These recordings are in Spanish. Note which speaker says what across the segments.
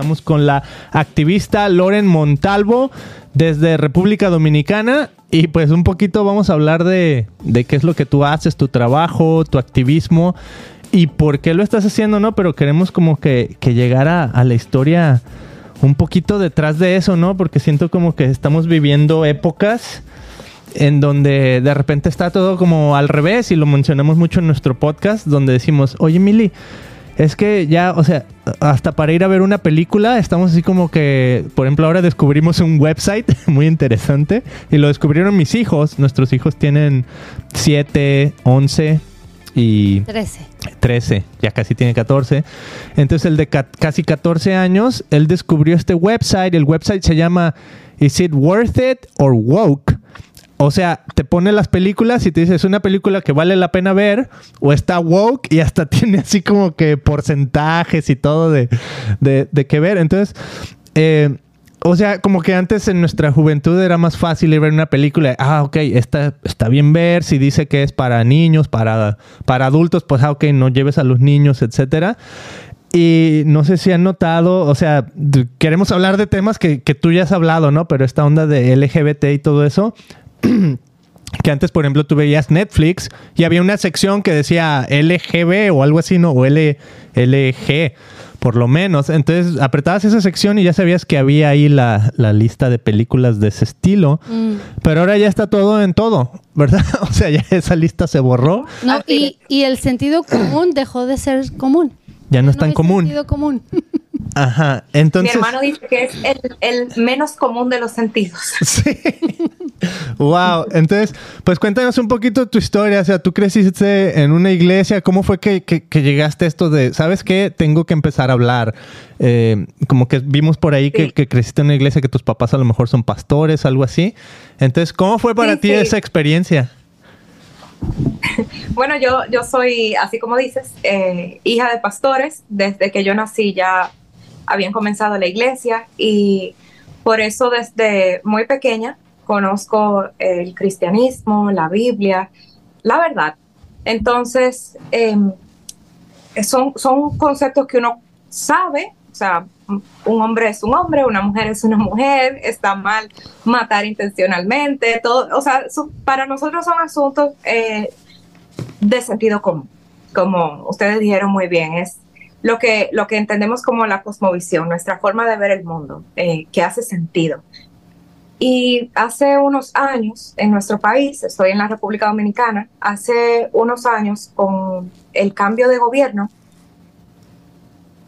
Speaker 1: Estamos con la activista Loren Montalvo desde República Dominicana y pues un poquito vamos a hablar de, qué es lo que tú haces, tu trabajo, tu activismo y por qué lo estás haciendo, ¿no? Pero queremos como que, que llegar a, la historia un poquito detrás de eso, ¿no? Porque siento como que estamos viviendo épocas en donde de repente está todo como al revés y lo mencionamos mucho en nuestro podcast donde decimos, oye Mili, es que ya, o sea, hasta para ir a ver una película, estamos así como que, por ejemplo, ahora descubrimos un website muy interesante y lo descubrieron mis hijos. Nuestros hijos tienen 7, 11 y...
Speaker 2: 13.
Speaker 1: 13, ya casi tiene 14. Entonces el de casi 14 años, él descubrió este website. El website se llama Is It Worth It or Woke? O sea, te pone las películas y te dice, es una película que vale la pena ver o está woke y hasta tiene así como que porcentajes y todo de, de, que ver. Entonces, eh, o sea, como que antes en nuestra juventud era más fácil ir ver una película. Ah, ok, esta está bien ver. Si dice que es para niños, para, para adultos, pues ah, ok, no lleves a los niños, etcétera. Y no sé si han notado, o sea, queremos hablar de temas que, que, tú ya has hablado, ¿no? Pero esta onda de LGBT y todo eso, que antes, por ejemplo, tú veías Netflix y había una sección que decía LGB o algo así, ¿no? O L, LG, por lo menos. Entonces, apretabas esa sección y ya sabías que había ahí la, lista de películas de ese estilo. Mm. Pero ahora ya está todo en todo, ¿verdad? O sea, ya esa lista se borró.
Speaker 2: No, y, y el sentido común dejó de ser común.
Speaker 1: Ya no es tan común.
Speaker 2: Sentido común.
Speaker 1: Ajá, entonces...
Speaker 3: Mi hermano dice que es el, menos común de los sentidos.
Speaker 1: Sí. wow, entonces, pues cuéntanos un poquito tu historia, o sea, tú creciste en una iglesia, ¿cómo fue que, llegaste a esto de, ¿sabes qué? Tengo que empezar a hablar. Eh, como que vimos por ahí que, creciste en una iglesia, que tus papás a lo mejor son pastores, algo así. Entonces, ¿cómo fue para ti esa experiencia?
Speaker 3: Bueno, yo, yo soy, así como dices, eh, hija de pastores. Desde que yo nací ya habían comenzado la iglesia y por eso desde muy pequeña conozco el cristianismo, la Biblia, la verdad. Entonces, em, son, son conceptos que uno sabe, o sea, un hombre es un hombre, una mujer es una mujer, está mal matar intencionalmente, todo, o sea, para nosotros son asuntos eh, de sentido común, como ustedes dijeron muy bien, es lo que, lo que entendemos como la cosmovisión, nuestra forma de ver el mundo, eh, que hace sentido. Y hace unos años en nuestro país, estoy en la República Dominicana, hace unos años con el cambio de gobierno,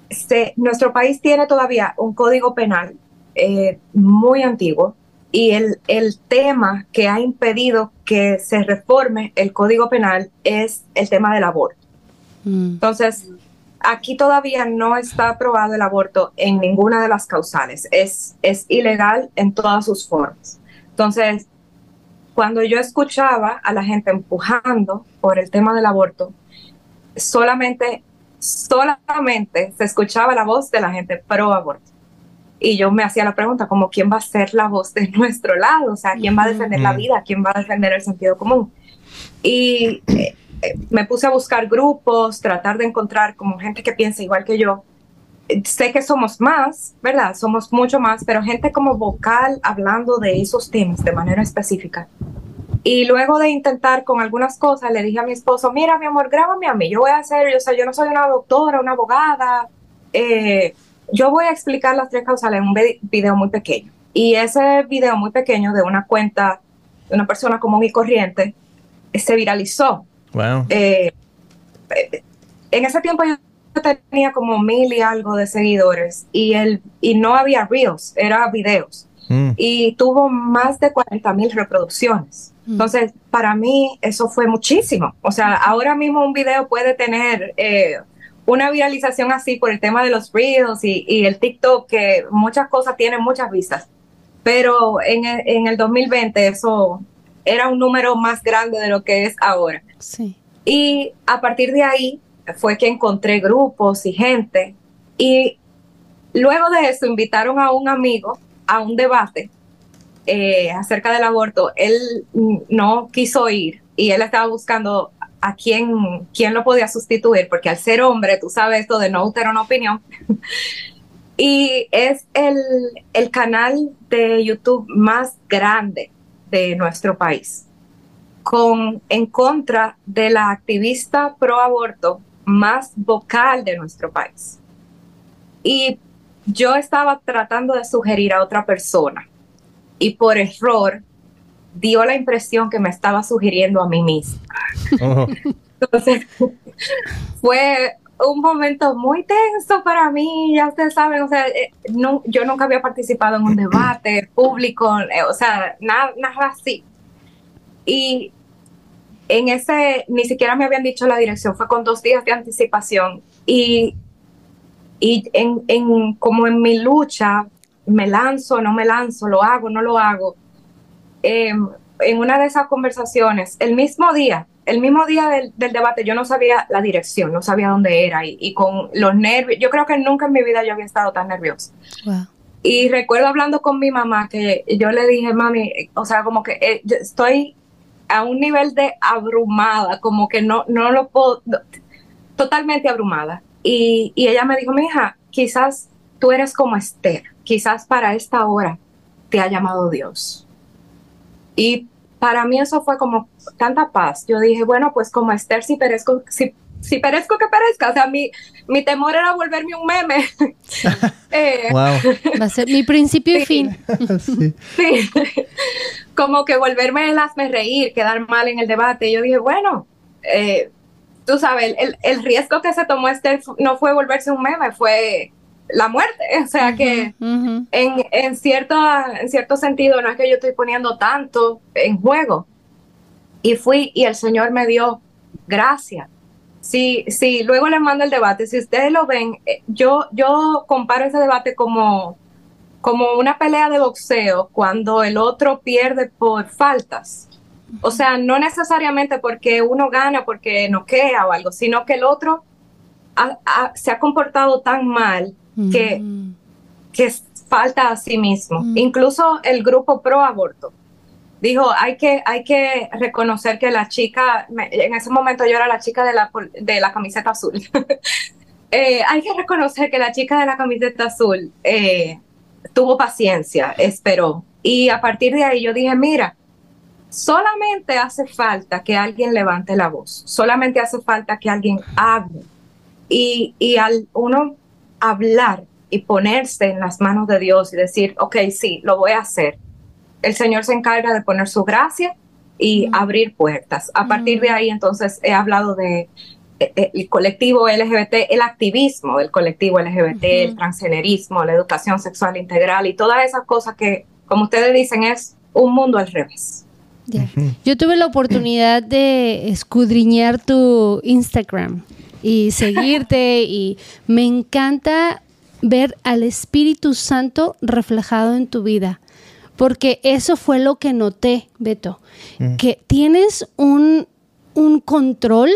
Speaker 3: este, nuestro país tiene todavía un código penal eh, muy antiguo y el, el tema que ha impedido que se reforme el código penal es el tema del aborto. Mm. Entonces, Aquí todavía no está aprobado el aborto en ninguna de las causales. Es, es ilegal en todas sus formas. Entonces, cuando yo escuchaba a la gente empujando por el tema del aborto, solamente, solamente se escuchaba la voz de la gente pro aborto. Y yo me hacía la pregunta, como, ¿quién va a ser la voz de nuestro lado? O sea, ¿quién va a defender la vida? ¿Quién va a defender el sentido común? Y eh, me puse a buscar grupos, tratar de encontrar como gente que piensa igual que yo. Sé que somos más, ¿verdad? Somos mucho más, pero gente como vocal hablando de esos temas de manera específica. Y luego de intentar con algunas cosas, le dije a mi esposo, mira, mi amor, grábame a mí, yo voy a hacer, yo, sea, yo no soy una doctora, una abogada, eh, yo voy a explicar las tres causales en un video muy pequeño. Y ese video muy pequeño de una cuenta de una persona común y corriente se viralizó eh, en ese tiempo yo tenía como mil y algo de seguidores y, el, y no había reels, era videos. Mm. Y tuvo más de 40 mil reproducciones. Mm. Entonces, para mí eso fue muchísimo. O sea, ahora mismo un video puede tener eh, una viralización así por el tema de los reels y, y, el TikTok, que muchas cosas tienen muchas vistas. Pero en en el 2020 eso era un número más grande de lo que es ahora. Sí. Y a partir de ahí fue que encontré grupos y gente. Y luego de eso invitaron a un amigo a un debate eh, acerca del aborto. Él no quiso ir y él estaba buscando a quién, quién lo podía sustituir, porque al ser hombre, tú sabes esto de no tener una opinión. y es el, el canal de YouTube más grande de nuestro país, con, en contra de la activista pro aborto más vocal de nuestro país. Y yo estaba tratando de sugerir a otra persona y por error dio la impresión que me estaba sugiriendo a mí misma. Oh. Entonces, fue un momento muy tenso para mí, ya ustedes saben, o sea, eh, no, yo nunca había participado en un debate público, eh, o sea, nada, nada así. Y en ese, ni siquiera me habían dicho la dirección, fue con dos días de anticipación. Y, y en, en, como en mi lucha, me lanzo, no me lanzo, lo hago, no lo hago. Em, en una de esas conversaciones, el mismo día, el mismo día del, debate, yo no sabía la dirección, no sabía dónde era y, con los nervios, yo creo que nunca en mi vida yo había estado tan nerviosa. Y recuerdo hablando con mi mamá que yo le dije, mami, o sea, como que eh, estoy a un nivel de abrumada, como que no, no lo puedo, totalmente abrumada. Y, y ella me dijo, mi hija, quizás tú eres como Esther, quizás para esta hora te ha llamado Dios. Y para mí eso fue como tanta paz. Yo dije, bueno, pues como Esther, si perezco, si, si perezco que perezca. O sea, mi, mi temor era volverme un meme.
Speaker 2: Eh, Va a ser mi principio y fin.
Speaker 3: sí. Como que volverme el hazme reír, quedar mal en el debate. Yo dije, bueno, eh, tú sabes, el, el riesgo que se tomó Esther no fue volverse un meme, fue la muerte. O sea que en, en, cierto, en cierto sentido no es que yo estoy poniendo tanto en juego. Y fui y el Señor me dio gracia. Sí, sí, luego les mando el debate. Si ustedes lo ven, eh, yo, yo comparo ese debate como, como una pelea de boxeo cuando el otro pierde por faltas. O sea, no necesariamente porque uno gana, porque noquea o algo, sino que el otro se ha comportado tan mal mm. que falta a sí mismo. Mm. Incluso el grupo pro aborto dijo, hay que, hay que reconocer que la chica, en ese momento yo era la chica de la, de la camiseta azul, eh, hay que reconocer que la chica de la camiseta azul eh, tuvo paciencia, esperó. Y a partir de ahí yo dije, mira, solamente hace falta que alguien levante la voz, solamente hace falta que alguien hable. Y, y al uno hablar y ponerse en las manos de Dios y decir, ok, sí, lo voy a hacer. El Señor se encarga de poner su gracia y abrir puertas. A partir de ahí, entonces, he hablado de eh, eh, el colectivo LGBT, el activismo del colectivo LGBT, el transgenerismo, la educación sexual integral y todas esas cosas que, como ustedes dicen, es un mundo al revés.
Speaker 2: Yo tuve la oportunidad de escudriñar tu Instagram y seguirte y me encanta ver al Espíritu Santo reflejado en tu vida. Porque eso fue lo que noté, Beto, mm. que tienes un, un control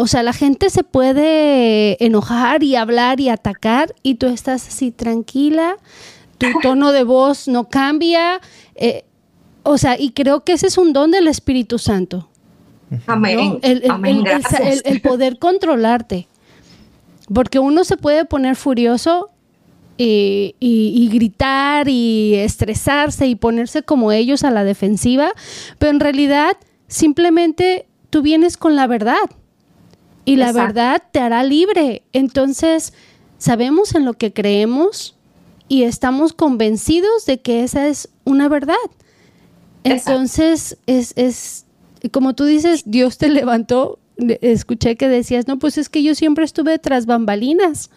Speaker 2: o sea, la gente se puede enojar y hablar y atacar y tú estás así tranquila, tu tono de voz no cambia. Eh, o sea, y creo que ese es un don del Espíritu Santo.
Speaker 3: Amén.
Speaker 2: El, poder controlarte. Porque uno se puede poner furioso y, gritar y estresarse y ponerse como ellos a la defensiva, pero en realidad simplemente tú vienes con la verdad y la verdad te hará libre. Entonces, sabemos en lo que creemos y estamos convencidos de que esa es una verdad. Entonces, es, es como tú dices, Dios te levantó. Escuché que decías, no, pues es que yo siempre estuve tras bambalinas.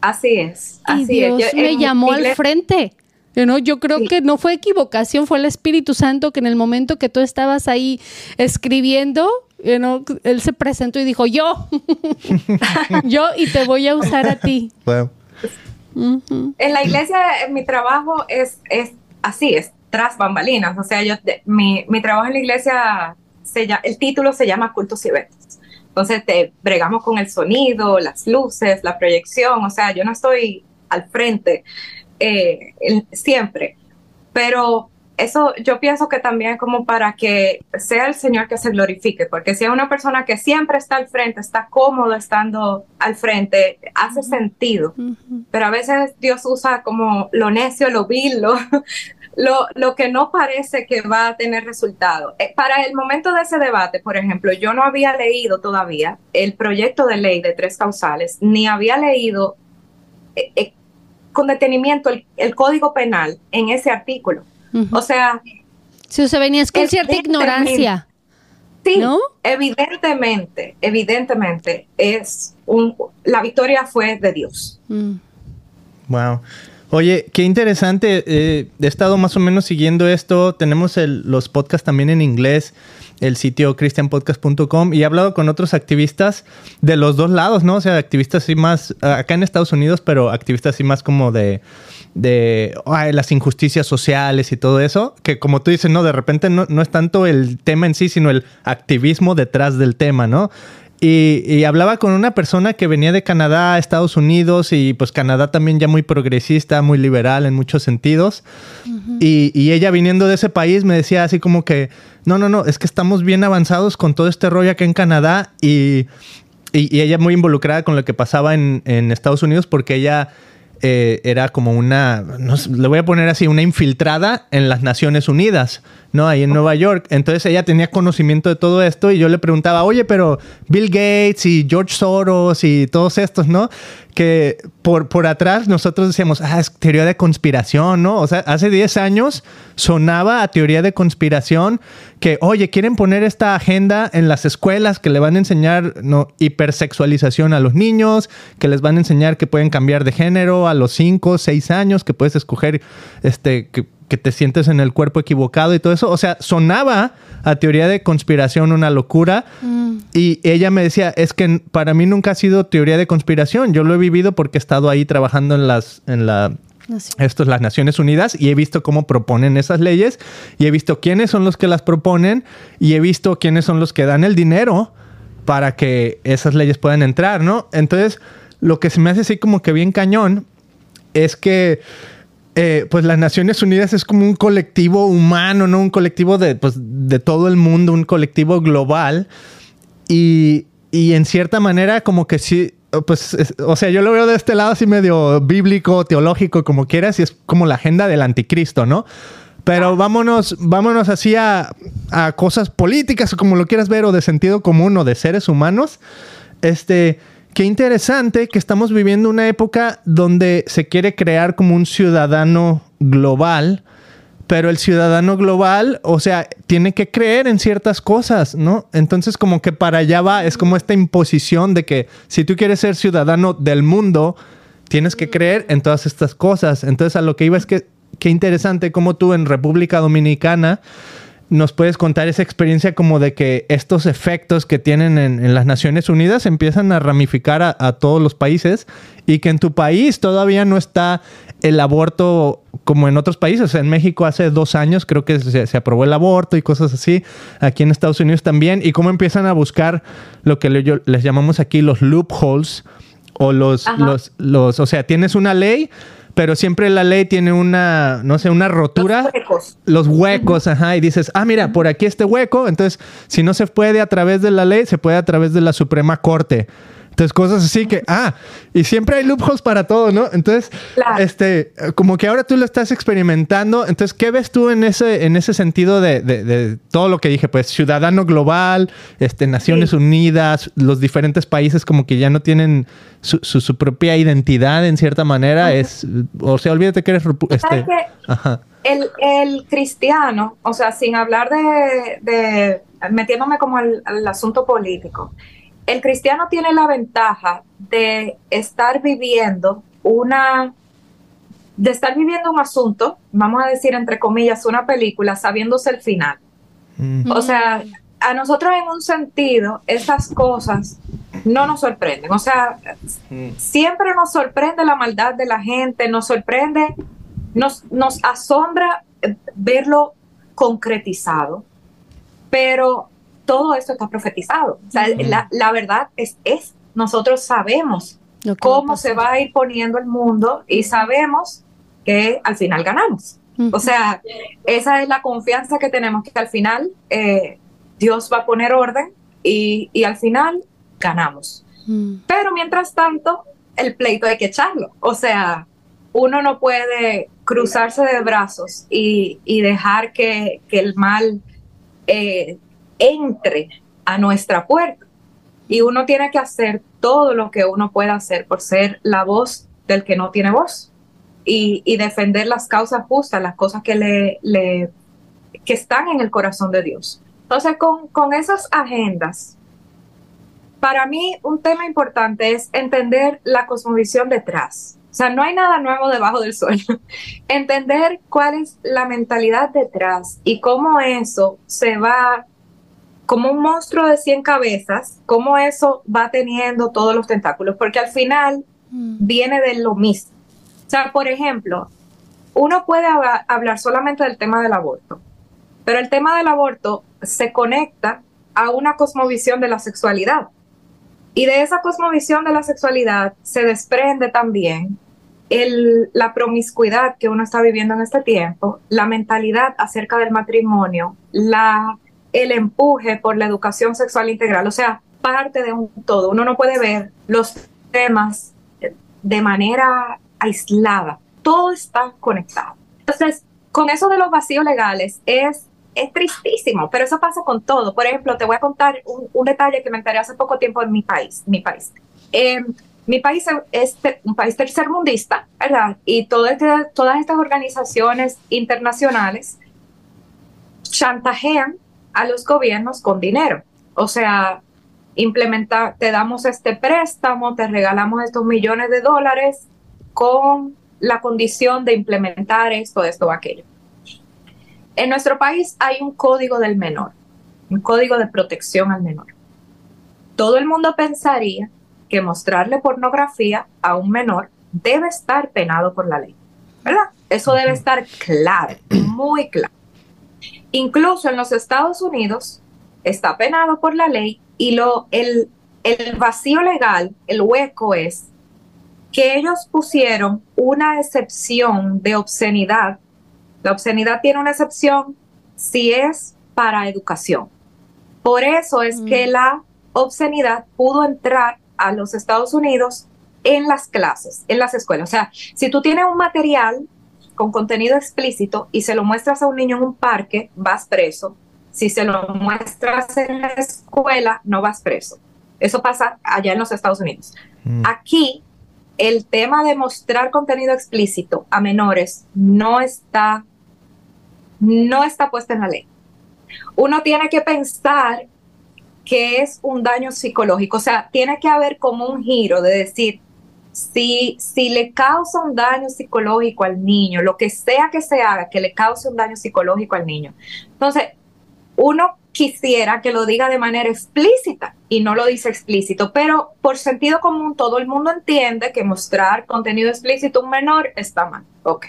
Speaker 3: Así es.
Speaker 2: y Dios me llamó al frente. ¿no? Yo creo que no fue equivocación, fue el Espíritu Santo que en el momento que tú estabas ahí escribiendo, Él se presentó y dijo, yo, yo y te voy a usar a ti.
Speaker 3: En la iglesia, mi trabajo es, es así, es tras bambalinas. O sea, yo, mi, trabajo en la iglesia, se el título se llama Cultos y Eventos. Entonces, te bregamos con el sonido, las luces, la proyección. O sea, yo no estoy al frente eh, siempre, pero eso yo pienso que también como para que sea el Señor que se glorifique, porque si es una persona que siempre está al frente, está cómodo estando al frente, hace sentido, pero a veces Dios usa como lo necio, lo vil, lo, lo, que no parece que va a tener resultado. Eh, para el momento de ese debate, por ejemplo, yo no había leído todavía el proyecto de ley de tres causales, ni había leído eh, eh, con detenimiento el, código penal en ese artículo. O sea...
Speaker 2: Si se venía con cierta ignorancia.
Speaker 3: Sí, evidentemente, evidentemente es un, la victoria fue de Dios.
Speaker 1: Wow. Oye, qué interesante. Eh, he estado más o menos siguiendo esto. Tenemos los podcasts también en inglés, el sitio christianpodcast.com y he hablado con otros activistas de los dos lados, ¿no? O sea, activistas así más, acá en Estados Unidos, pero activistas así más como de, de las injusticias sociales y todo eso, que como tú dices, no, de repente no, no es tanto el tema en sí, sino el activismo detrás del tema, ¿no? Y, hablaba con una persona que venía de Canadá a Estados Unidos y pues Canadá también ya muy progresista, muy liberal en muchos sentidos. y, ella viniendo de ese país me decía así como que, no, no, no, es que estamos bien avanzados con todo este rollo acá en Canadá y, ella muy involucrada con lo que pasaba en, en Estados Unidos porque ella eh, era como una, le voy a poner así, una infiltrada en las Naciones Unidas, ¿no? Ahí en Nueva York. Entonces ella tenía conocimiento de todo esto y yo le preguntaba, oye, pero Bill Gates y George Soros y todos estos, ¿no? que por, por atrás nosotros decíamos, ah, es teoría de conspiración, ¿no? O sea, hace 10 años sonaba a teoría de conspiración que, oye, quieren poner esta agenda en las escuelas que le van a enseñar ¿no? hipersexualización a los niños, que les van a enseñar que pueden cambiar de género a los 5, 6 años, que puedes escoger este, que, que te sientes en el cuerpo equivocado y todo eso. O sea, sonaba a teoría de conspiración una locura. Mm. Y ella me decía, es que para mí nunca ha sido teoría de conspiración. Yo lo he vivido porque he estado ahí trabajando en las, en la, esto es las Naciones Unidas y he visto cómo proponen esas leyes y he visto quiénes son los que las proponen y he visto quiénes son los que dan el dinero para que esas leyes puedan entrar, ¿no? Entonces, lo que se me hace así como que bien cañón es que eh, pues las Naciones Unidas es como un colectivo humano, ¿no? Un colectivo de, pues, de todo el mundo, un colectivo global. Y, en cierta manera como que sí, pues, o sea, yo lo veo de este lado así medio bíblico, teológico, como quieras, y es como la agenda del anticristo, ¿no? Pero vámonos, vámonos así a, a cosas políticas, como lo quieras ver, o de sentido común, o de seres humanos. Este, Qué interesante que estamos viviendo una época donde se quiere crear como un ciudadano global, pero el ciudadano global, o sea, tiene que creer en ciertas cosas, ¿no? Entonces como que para allá va, es como esta imposición de que si tú quieres ser ciudadano del mundo, tienes que creer en todas estas cosas. Entonces a lo que iba es que qué interesante como tú en República Dominicana nos puedes contar esa experiencia como de que estos efectos que tienen en, las Naciones Unidas empiezan a ramificar a, todos los países y que en tu país todavía no está el aborto como en otros países. En México hace dos años creo que se, aprobó el aborto y cosas así. Aquí en Estados Unidos también. Y cómo empiezan a buscar lo que les llamamos aquí los loopholes o los, los, los, o sea, tienes una ley pero siempre la ley tiene una, no sé, una rotura. Los huecos. Los huecos, ajá, y dices, ah, mira, por aquí este hueco, entonces si no se puede a través de la ley, se puede a través de la Suprema Corte. Entonces, cosas así que, ah, y siempre hay loopholes para todo, ¿no? Entonces, este, como que ahora tú lo estás experimentando. Entonces, ¿qué ves tú en ese, en ese sentido de, todo lo que dije? Pues ciudadano global, este, Naciones Unidas, los diferentes países como que ya no tienen su, su, propia identidad en cierta manera. Es, o sea, olvídate que eres... Este,
Speaker 3: El, el, cristiano, o sea, sin hablar de, de metiéndome como al asunto político, el cristiano tiene la ventaja de estar viviendo una, de estar viviendo un asunto, vamos a decir entre comillas, una película, sabiéndose el final. Mm. O sea, a nosotros en un sentido, esas cosas no nos sorprenden. O sea, mm. siempre nos sorprende la maldad de la gente, nos sorprende, nos, nos asombra verlo concretizado, pero todo esto está profetizado. O sea, la, verdad es, es, nosotros sabemos cómo se va a ir poniendo el mundo y sabemos que al final ganamos. O sea, esa es la confianza que tenemos, que al final eh, Dios va a poner orden y, y al final ganamos. Pero mientras tanto, el pleito hay que echarlo. O sea, uno no puede cruzarse de brazos y, dejar que, el mal eh, entre a nuestra puerta. Y uno tiene que hacer todo lo que uno pueda hacer por ser la voz del que no tiene voz y, defender las causas justas, las cosas que, le, que están en el corazón de Dios. Entonces, con, con esas agendas, para mí un tema importante es entender la cosmovisión detrás. O sea, no hay nada nuevo debajo del sol. entender cuál es la mentalidad detrás y cómo eso se va como un monstruo de 100 cabezas, cómo eso va teniendo todos los tentáculos, porque al final mm. viene de lo mismo. O sea, por ejemplo, uno puede hablar solamente del tema del aborto, pero el tema del aborto se conecta a una cosmovisión de la sexualidad. Y de esa cosmovisión de la sexualidad se desprende también el, la promiscuidad que uno está viviendo en este tiempo, la mentalidad acerca del matrimonio, la, el empuje por la educación sexual integral, o sea, parte de un todo. Uno no puede ver los temas de manera aislada, todo está conectado. Entonces, con eso de los vacíos legales es es tristísimo, pero eso pasa con todo. Por ejemplo, te voy a contar un, detalle que me enteré hace poco tiempo en mi país. Mi país, em, mi país es un país tercermundista, ¿verdad? Y este, todas estas organizaciones internacionales chantajean a los gobiernos con dinero. O sea, implementa, te damos este préstamo, te regalamos estos millones de dólares con la condición de implementar esto, esto o aquello. En nuestro país hay un código del menor, un código de protección al menor. Todo el mundo pensaría que mostrarle pornografía a un menor debe estar penado por la ley, ¿verdad? Eso debe estar claro, muy claro. Incluso en los Estados Unidos está penado por la ley y lo, el, el vacío legal, el hueco es que ellos pusieron una excepción de obscenidad la obscenidad tiene una excepción si es para educación. Por eso es que mm. la obscenidad pudo entrar a los Estados Unidos en las clases, en las escuelas. O sea, si tú tienes un material con contenido explícito y se lo muestras a un niño en un parque, vas preso. Si se lo muestras en la escuela, no vas preso. Eso pasa allá en los Estados Unidos. Mm. Aquí, el tema de mostrar contenido explícito a menores no está no está puesta en la ley. Uno tiene que pensar que es un daño psicológico, o sea, tiene que haber como un giro de decir, si, si le causa un daño psicológico al niño, lo que sea que se haga, que le cause un daño psicológico al niño. Entonces, uno quisiera que lo diga de manera explícita y no lo dice explícito, pero por sentido común todo el mundo entiende que mostrar contenido explícito a un menor está mal. Ok.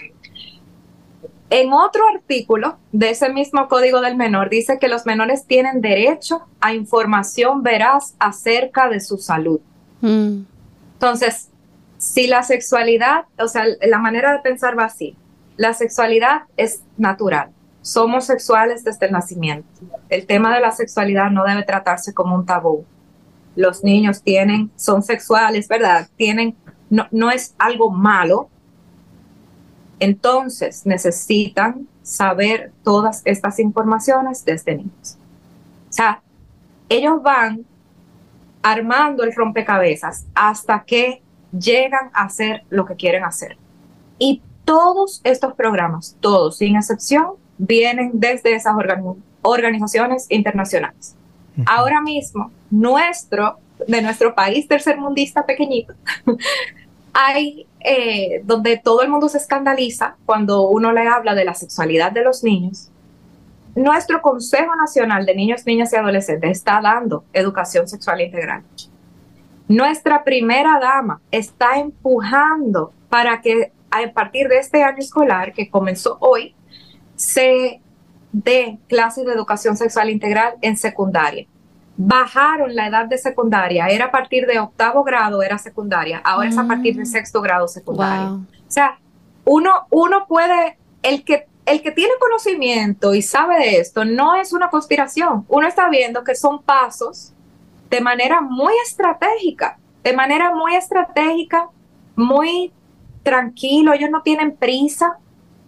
Speaker 3: En otro artículo de ese mismo código del menor dice que los menores tienen derecho a información veraz acerca de su salud. Mm. Entonces, si la sexualidad, o sea, la manera de pensar va así, la sexualidad es natural, somos sexuales desde el nacimiento. El tema de la sexualidad no debe tratarse como un tabú. Los niños tienen, son sexuales, ¿verdad? Tienen, no, no es algo malo, entonces necesitan saber todas estas informaciones desde niños. O sea, ellos van armando el rompecabezas hasta que llegan a hacer lo que quieren hacer. Y todos estos programas, todos sin excepción, vienen desde esas organizaciones internacionales. Ahora mismo, nuestro, de nuestro país tercermundista pequeñito, hay eh, donde todo el mundo se escandaliza cuando uno le habla de la sexualidad de los niños. Nuestro Consejo Nacional de Niños, Niñas y Adolescentes está dando educación sexual integral. Nuestra primera dama está empujando para que a partir de este año escolar que comenzó hoy, se dé clases de educación sexual integral en secundaria bajaron la edad de secundaria, era a partir de octavo grado, era secundaria, ahora es a partir de mm. sexto grado secundario. O sea, uno, uno puede, el que el que tiene conocimiento y sabe de esto no es una conspiración. Uno está viendo que son pasos de manera muy estratégica, de manera muy estratégica, muy tranquilo. Ellos no tienen prisa,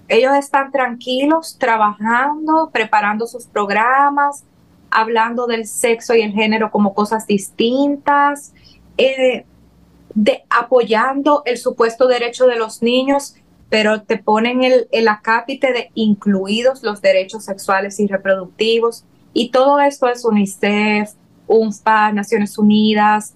Speaker 3: ellos están tranquilos, trabajando, preparando sus programas, hablando del sexo y el género como cosas distintas, eh, de, apoyando el supuesto derecho de los niños, pero te ponen el, el acápite de incluidos los derechos sexuales y reproductivos. Y todo esto es UNICEF, UNFPA, Naciones Unidas,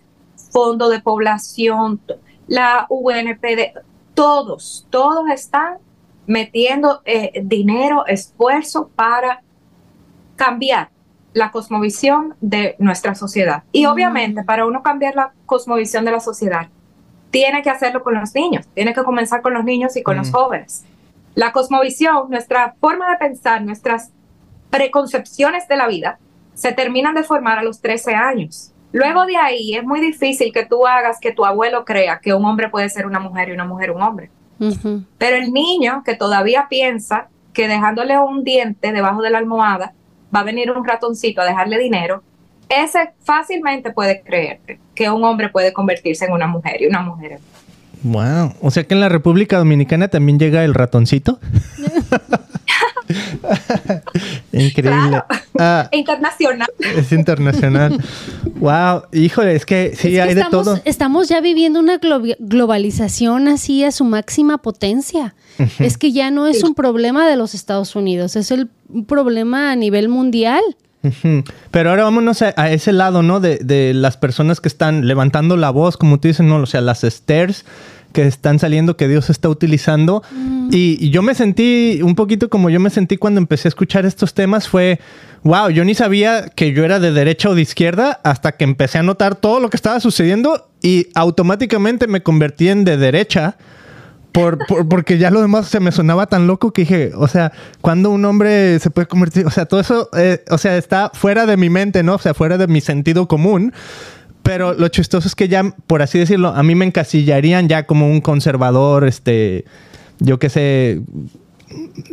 Speaker 3: Fondo de Población, la UNPD, todos, todos están metiendo eh, dinero, esfuerzo para cambiar la cosmovisión de nuestra sociedad. Y mm. obviamente, para uno cambiar la cosmovisión de la sociedad, tiene que hacerlo con los niños, tiene que comenzar con los niños y con los mm. jóvenes. La cosmovisión, nuestra forma de pensar, nuestras preconcepciones de la vida, se terminan de formar a los 13 años. Luego de ahí es muy difícil que tú hagas que tu abuelo crea que un hombre puede ser una mujer y una mujer un hombre. Pero el niño que todavía piensa que dejándole un diente debajo de la almohada va a venir un ratoncito a dejarle dinero, ese fácilmente puede creerte que un hombre puede convertirse en una mujer y una mujer en
Speaker 1: Wow, o sea que en la República Dominicana también llega el ratoncito. Increíble.
Speaker 3: Ah, internacional.
Speaker 1: Es internacional. wow, híjole, es que sí, hay de todo.
Speaker 2: Estamos ya viviendo una globalización así a su máxima potencia. Es que ya no es un problema de los Estados Unidos, es el, un problema a nivel mundial.
Speaker 1: Pero ahora vámonos a, ese lado, ¿no? De, de, las personas que están levantando la voz, como tú dices, ¿no? O sea, las stairs que están saliendo, que Dios está utilizando. Mm. Y, yo me sentí un poquito como yo me sentí cuando empecé a escuchar estos temas, fue, wow, yo ni sabía que yo era de derecha o de izquierda hasta que empecé a notar todo lo que estaba sucediendo y automáticamente me convertí en de derecha. Por, porque ya lo demás se me sonaba tan loco que dije, o sea, cuando un hombre se puede convertir, o sea, todo eso, eh, o sea, está fuera de mi mente, ¿no? O sea, fuera de mi sentido común. Pero lo chistoso es que ya, por así decirlo, a mí me encasillarían ya como un conservador, este, yo qué sé,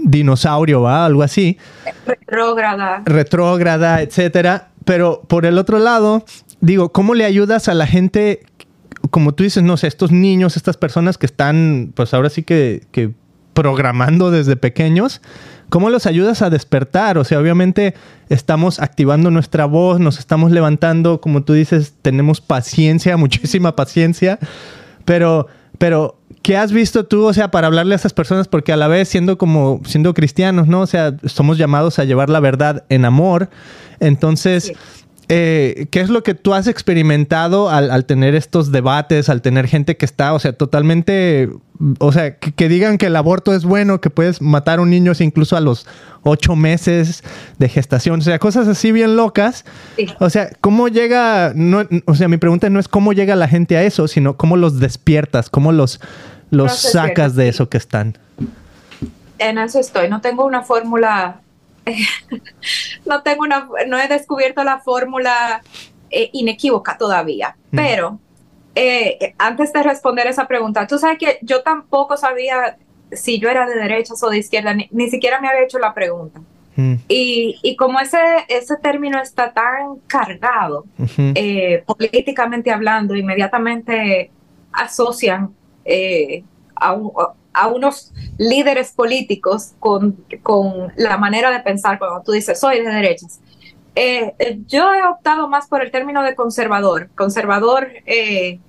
Speaker 1: dinosaurio, ¿va? Algo así.
Speaker 3: Retrógrada.
Speaker 1: Retrógrada, etcétera. Pero por el otro lado, digo, ¿cómo le ayudas a la gente, como tú dices, no sé, estos niños, estas personas que están, pues ahora sí que, que programando desde pequeños? ¿Cómo los ayudas a despertar? O sea, obviamente estamos activando nuestra voz, nos estamos levantando, como tú dices, tenemos paciencia, muchísima paciencia, pero, pero, ¿qué has visto tú, o sea, para hablarle a esas personas? Porque a la vez, siendo como, siendo cristianos, ¿no? O sea, somos llamados a llevar la verdad en amor. Entonces, eh, ¿qué es lo que tú has experimentado al, tener estos debates, al tener gente que está, o sea, totalmente, o sea, que, digan que el aborto es bueno, que puedes matar a un niño incluso a los ocho meses de gestación, o sea, cosas así bien locas. O sea, ¿cómo llega, no, o sea, mi pregunta no es cómo llega la gente a eso, sino cómo los despiertas, cómo los, los sacas de eso que están?
Speaker 3: En eso estoy, no tengo una fórmula no tengo una, no he descubierto la fórmula eh, inequívoca todavía, mm. pero eh, antes de responder esa pregunta, tú sabes que yo tampoco sabía si yo era de derechas o de izquierda, ni, siquiera me había hecho la pregunta. Mm. Y, como ese, ese término está tan cargado, eh, políticamente hablando, inmediatamente asocian a, un, a unos líderes políticos con, con, la manera de pensar cuando tú dices soy de derechas. Eh, eh, yo he optado más por el término de conservador, conservador eh,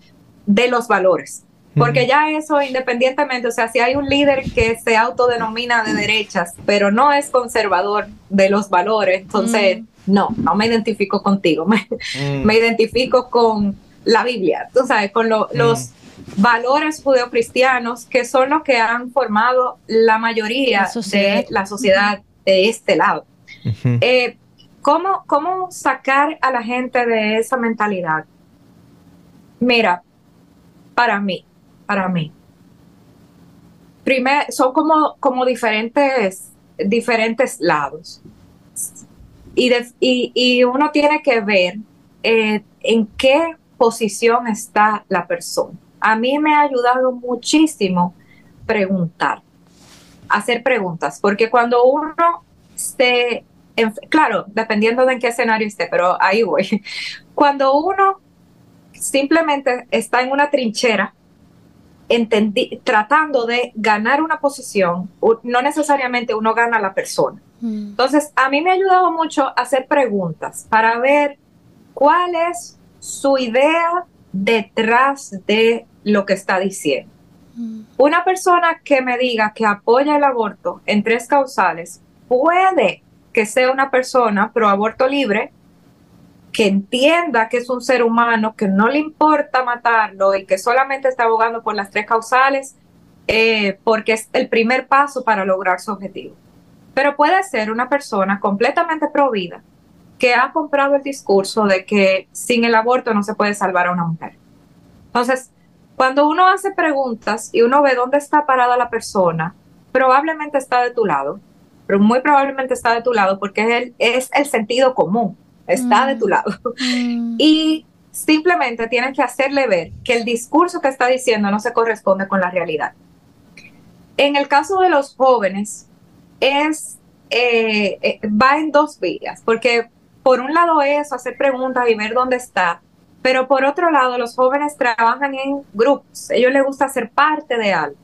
Speaker 3: de los valores, porque ya eso independientemente, o sea, si hay un líder que se autodenomina de derechas, pero no es conservador de los valores, entonces no, no me identifico contigo, me, mm. me identifico con la Biblia, tú sabes, con los mm valores judeocristianos que son los que han formado la mayoría de la sociedad de este lado. Eh, ¿cómo, ¿Cómo sacar a la gente de esa mentalidad? Mira, para mí, para mí, primero, son como, como diferentes, diferentes lados. Y, y, uno tiene que ver eh, en qué posición está la persona a mí me ha ayudado muchísimo preguntar. hacer preguntas, porque cuando uno se, claro, dependiendo de en qué escenario esté, pero ahí voy, cuando uno simplemente está en una trinchera, tratando de ganar una posición, no necesariamente uno gana a la persona. Mm. Entonces, a mí me ha ayudado mucho hacer preguntas para ver cuál es su idea detrás de lo que está diciendo. Mm. Una persona que me diga que apoya el aborto en tres causales puede que sea una persona pro aborto libre, que entienda que es un ser humano, que no le importa matarlo y que solamente está abogando por las tres causales, eh, porque es el primer paso para lograr su objetivo. Pero puede ser una persona completamente pro vida que ha comprado el discurso de que sin el aborto no se puede salvar a una mujer. Entonces, cuando uno hace preguntas y uno ve dónde está parada la persona, probablemente está de tu lado, pero muy probablemente está de tu lado porque es el, es el sentido común, está de tu mm. lado. Mm. Y simplemente tienes que hacerle ver que el discurso que está diciendo no se corresponde con la realidad. En el caso de los jóvenes, es, eh, eh, va en dos vías, porque por un lado es hacer preguntas y ver dónde está, pero por otro lado los jóvenes trabajan en grupos, ellos les gusta ser parte de algo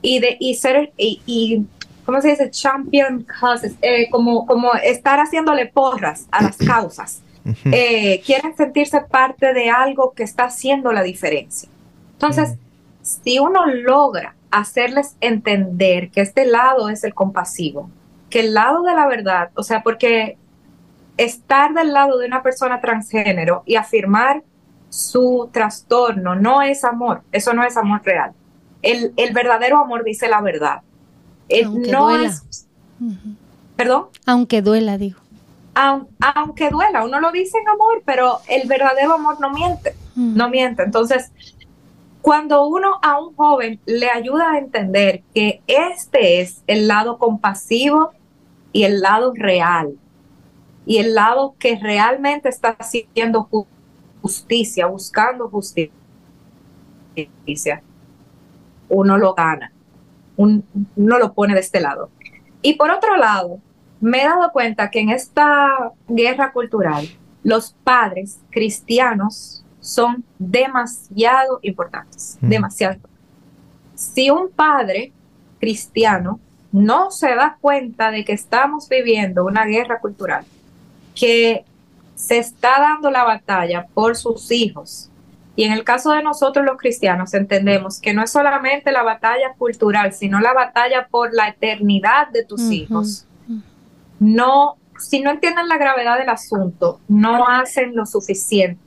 Speaker 3: y de y ser y, y ¿cómo se dice? Champion causes, eh, como, como estar haciéndole porras a las causas. quieren sentirse parte de algo que está haciendo la diferencia. Entonces, si uno logra hacerles entender que este lado es el compasivo, que el lado de la verdad, o sea, porque estar del lado de una persona transgénero y afirmar su trastorno no es amor, eso no es amor real. El, verdadero amor dice la verdad.
Speaker 2: aunque no duela.
Speaker 3: ¿Perdón?
Speaker 2: Aunque duela, digo.
Speaker 3: aunque duela, uno lo dice en amor, pero el verdadero amor no miente, mm. no miente. Entonces, cuando uno a un joven le ayuda a entender que este es el lado compasivo y el lado real, y el lado que realmente está haciendo justicia, buscando justicia, uno lo gana, uno lo pone de este lado. Y por otro lado, me he dado cuenta que en esta guerra cultural, los padres cristianos son demasiado importantes, demasiado. Si un padre cristiano no se da cuenta de que estamos viviendo una guerra cultural, que se está dando la batalla por sus hijos, y en el caso de nosotros los cristianos entendemos que no es solamente la batalla cultural, sino la batalla por la eternidad de tus hijos. No, si no entienden la gravedad del asunto, no hacen lo suficiente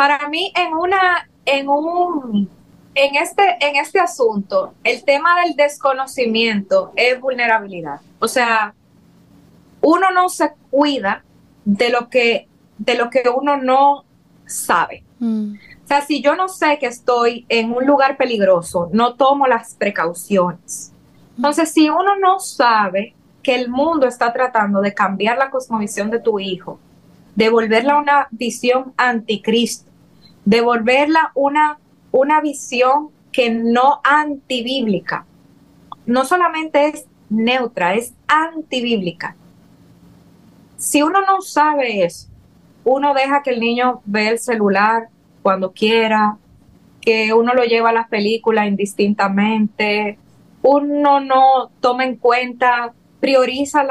Speaker 3: para mí en una, en un, en este, en este asunto, el tema del desconocimiento es vulnerabilidad. O sea, uno no se cuida de lo que, de lo que uno no sabe. Mm. O sea, si yo no sé que estoy en un lugar peligroso, no tomo las precauciones. Entonces, si uno no sabe que el mundo está tratando de cambiar la cosmovisión de tu hijo, de volverla a una visión anticristo, devolverla una, una visión que no antibíblica. No solamente es neutra, es antibíblica. Si uno no sabe eso, uno deja que el niño vea el celular cuando quiera, que uno lo lleva a las películas indistintamente, uno no toma en cuenta, prioriza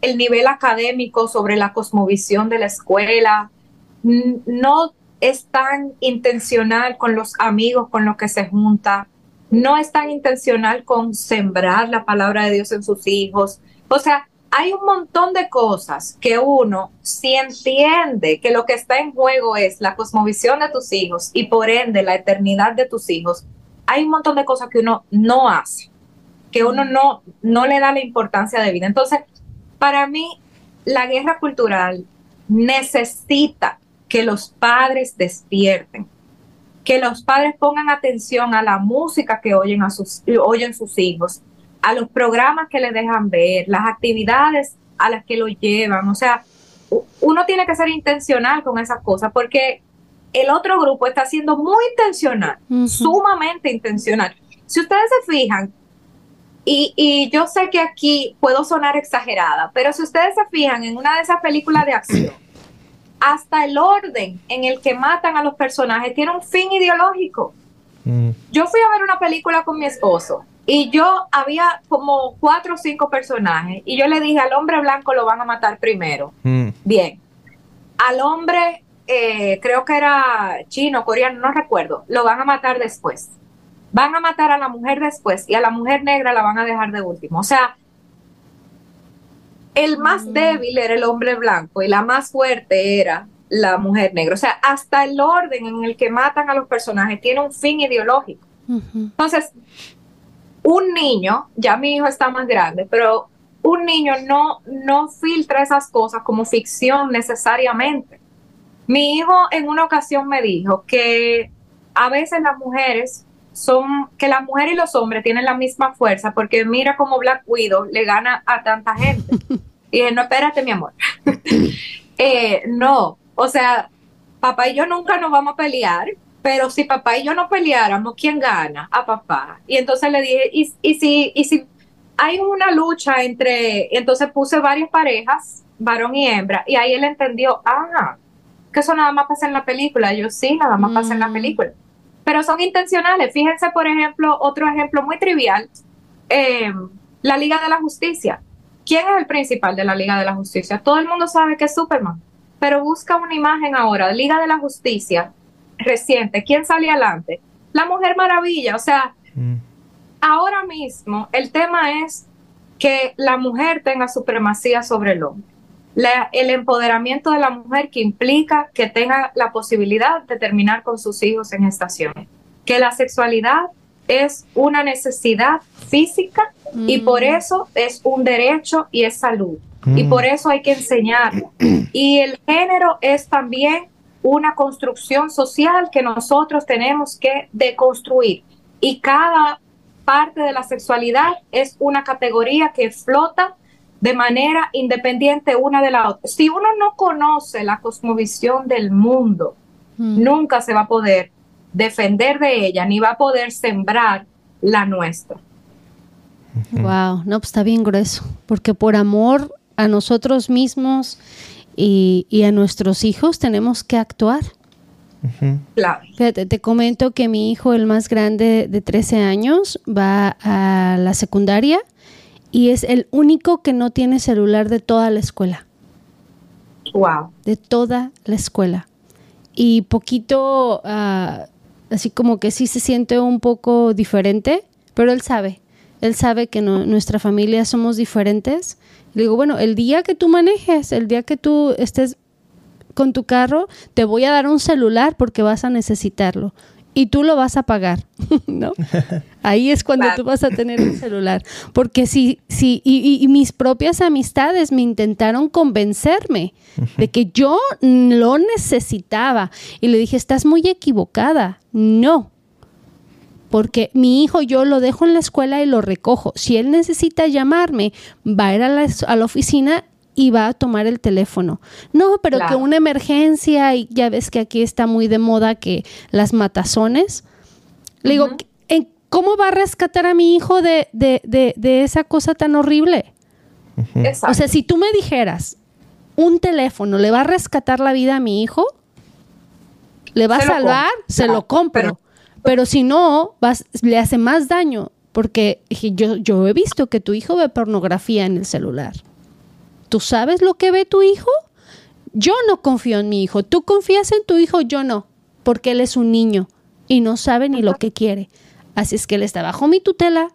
Speaker 3: el nivel académico sobre la cosmovisión de la escuela, no es tan intencional con los amigos con los que se junta, no es tan intencional con sembrar la palabra de Dios en sus hijos. O sea, hay un montón de cosas que uno, si entiende que lo que está en juego es la cosmovisión de tus hijos y por ende la eternidad de tus hijos, hay un montón de cosas que uno no hace, que uno no, no le da la importancia de vida. Entonces, para mí, la guerra cultural necesita que los padres despierten, que los padres pongan atención a la música que oyen, a sus, oyen sus hijos, a los programas que le dejan ver, las actividades a las que lo llevan. O sea, uno tiene que ser intencional con esas cosas porque el otro grupo está siendo muy intencional, sumamente intencional. Si ustedes se fijan, Y, y, yo sé que aquí puedo sonar exagerada, pero si ustedes se fijan en una de esas películas de acción, hasta el orden en el que matan a los personajes tiene un fin ideológico. Mm. Yo fui a ver una película con mi esposo y yo había como cuatro o cinco personajes y yo le dije al hombre blanco lo van a matar primero. Mm. Bien. Al hombre, eh, creo que era chino, coreano, no recuerdo, lo van a matar después. Van a matar a la mujer después y a la mujer negra la van a dejar de último. O sea, el más débil era el hombre blanco y la más fuerte era la mujer negra. O sea, hasta el orden en el que matan a los personajes tiene un fin ideológico. Entonces, un niño, ya mi hijo está más grande, pero un niño no, no filtra esas cosas como ficción necesariamente. Mi hijo en una ocasión me dijo que a veces las mujeres son, que las mujeres y los hombres tienen la misma fuerza porque mira cómo Black Widow le gana a tanta gente. Y dije, no, espérate mi amor. Eh, no, o sea, papá y yo nunca nos vamos a pelear, pero si papá y yo no peleáramos, ¿quién gana? A papá. Y entonces le dije, y, y si, y si hay una lucha entre, entonces puse varias parejas, varón y hembra, y ahí él entendió, ah, que eso nada más pasa en la película. Yo sí, nada más pasa en la mm. película. Pero son intencionales. Fíjense, por ejemplo, otro ejemplo muy trivial, eh, la Liga de la Justicia. ¿Quién es el principal de la Liga de la Justicia? Todo el mundo sabe que es Superman, pero busca una imagen ahora, Liga de la Justicia, reciente, ¿quién sale adelante? La Mujer Maravilla, o sea, mm. ahora mismo el tema es que la mujer tenga supremacía sobre el hombre. el empoderamiento de la mujer que implica que tenga la posibilidad de terminar con sus hijos en estación. Que la sexualidad es una necesidad física y por mm. eso es un derecho y es salud. Y mm. por eso hay que enseñarlo. Y el género es también una construcción social que nosotros tenemos que deconstruir. Y cada parte de la sexualidad es una categoría que flota de manera independiente una de la otra. Si uno no conoce la cosmovisión del mundo, mm. nunca se va a poder defender de ella ni va a poder sembrar la nuestra.
Speaker 2: Wow, no, pues está bien grueso, porque por amor a nosotros mismos y, a nuestros hijos tenemos que actuar. Claro. Fíjate, te comento que mi hijo, el más grande de 13 años, va a la secundaria y es el único que no tiene celular de toda la escuela.
Speaker 3: Wow.
Speaker 2: De toda la escuela. Y poquito, uh, así como que sí se siente un poco diferente, pero él sabe. Él sabe que nuestra familia somos diferentes le digo, bueno, el día que tú manejes, el día que tú estés con tu carro, te voy a dar un celular porque vas a necesitarlo y tú lo vas a pagar, ¿no? Ahí es cuando tú vas a tener un celular. Porque si, si, y, mis propias amistades me intentaron convencerme de que yo lo necesitaba. Y le dije, estás muy equivocada. No, porque mi hijo yo lo dejo en la escuela y lo recojo. Si él necesita llamarme, va a ir a la, oficina y va a tomar el teléfono. No, pero que una emergencia, y ya ves que aquí está muy de moda que las matazones. Le digo, ¿cómo va a rescatar a mi hijo de, esa cosa tan horrible? O sea, si tú me dijeras, un teléfono le va a rescatar la vida a mi hijo, le va a salvar, se lo compro. Pero si no, vas, le hace más daño, porque yo, yo he visto que tu hijo ve pornografía en el celular. ¿Tú sabes lo que ve tu hijo? Yo no confío en mi hijo. ¿Tú confías en tu hijo? Yo no, porque él es un niño y no sabe ni lo que quiere. Así es que él está bajo mi tutela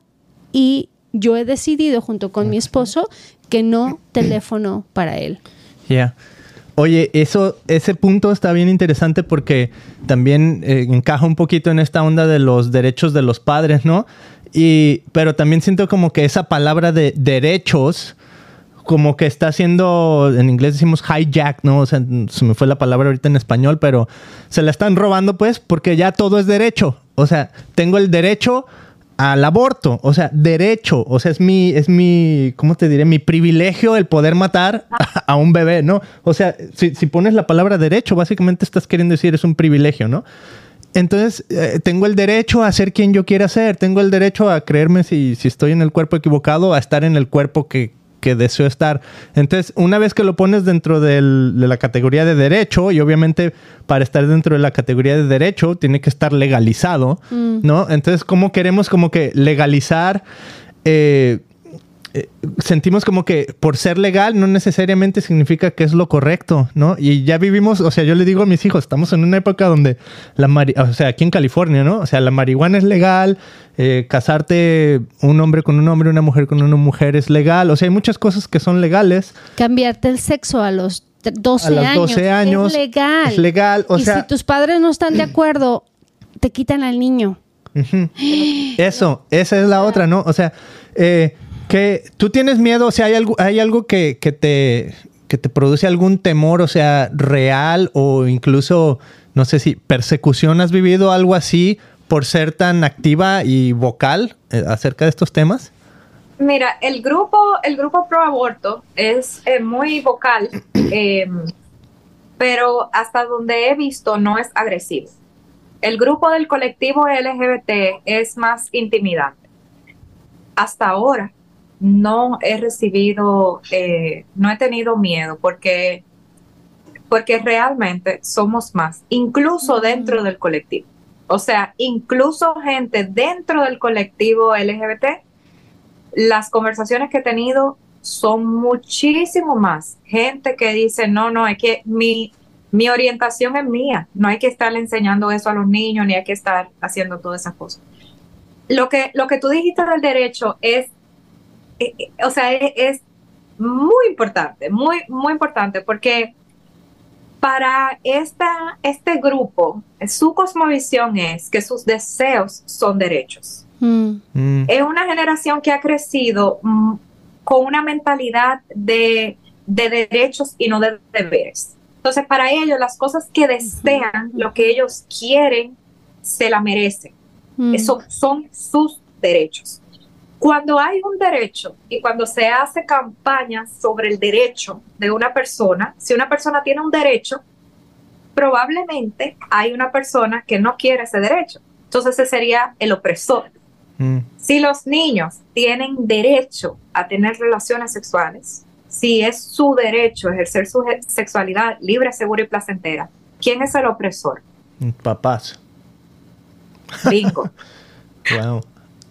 Speaker 2: y yo he decidido junto con mi esposo que no teléfono para él.
Speaker 1: Ya. Oye, eso, ese punto está bien interesante porque también eh, encaja un poquito en esta onda de los derechos de los padres, ¿no? Y, pero también siento como que esa palabra de derechos, como que está haciendo, en inglés decimos hijack, ¿no? O sea, se me fue la palabra ahorita en español, pero se la están robando pues porque ya todo es derecho. O sea, tengo el derecho al aborto, o sea, derecho, o sea, es mi, es mi, ¿cómo te diré? Mi privilegio el poder matar a, un bebé, ¿no? O sea, si, pones la palabra derecho, básicamente estás queriendo decir es un privilegio, ¿no? entonces eh, tengo el derecho a ser quien yo quiera ser, tengo el derecho a creerme si, si estoy en el cuerpo equivocado, a estar en el cuerpo que, que deseo estar. Entonces, una vez que lo pones dentro del, de la categoría de derecho, y obviamente para estar dentro de la categoría de derecho tiene que estar legalizado, ¿no? Entonces, ¿cómo queremos como que legalizar eh, eh, sentimos como que por ser legal no necesariamente significa que es lo correcto, ¿no? Y ya vivimos, o sea, yo le digo a mis hijos, estamos en una época donde la o sea, aquí en California, ¿no? O sea, la marihuana es legal, eh, casarte un hombre con un hombre, una mujer con una mujer es legal, o sea, hay muchas cosas que son legales.
Speaker 2: Cambiarte el sexo a los 12 a los
Speaker 1: 12 años,
Speaker 2: es legal.
Speaker 1: Es legal, o
Speaker 2: y
Speaker 1: sea,
Speaker 2: si tus padres no están de acuerdo, te quitan al niño.
Speaker 1: Eso, esa es la otra, ¿no? O sea, eh, que tú tienes miedo, o sea, hay algo, hay algo que, te, que te produce algún temor, o sea, real o incluso, no sé si persecución, ¿has vivido algo así por ser tan activa y vocal eh, acerca de estos temas?
Speaker 3: Mira, el grupo, el grupo pro aborto es eh, muy vocal, em, pero hasta donde he visto no es agresivo. El grupo del colectivo LGBT es más intimidante. Hasta ahora, no he recibido, eh, no he tenido miedo porque, porque realmente somos más, incluso dentro del colectivo. O sea, incluso gente dentro del colectivo LGBT, las conversaciones que he tenido son muchísimo más. Gente que dice, no, no, es que mi, mi orientación es mía, no hay que estarle enseñando eso a los niños, ni hay que estar haciendo todas esas cosas. Lo que, lo que tú dijiste del derecho es eh, eh, o sea, es, muy importante, muy, muy importante, porque para esta, este grupo, su cosmovisión es que sus deseos son derechos. Mm. Mm. Es una generación que ha crecido mm, con una mentalidad de, derechos y no de deberes. Entonces, para ellos, las cosas que desean, lo que ellos quieren, se la merecen. Eso son sus derechos. Cuando hay un derecho y cuando se hace campaña sobre el derecho de una persona, si una persona tiene un derecho, probablemente hay una persona que no quiere ese derecho. Entonces ese sería el opresor. Mm. Si los niños tienen derecho a tener relaciones sexuales, si es su derecho ejercer su sexualidad libre, segura y placentera, ¿quién es el opresor?
Speaker 1: Papás.
Speaker 3: Bingo.
Speaker 1: wow.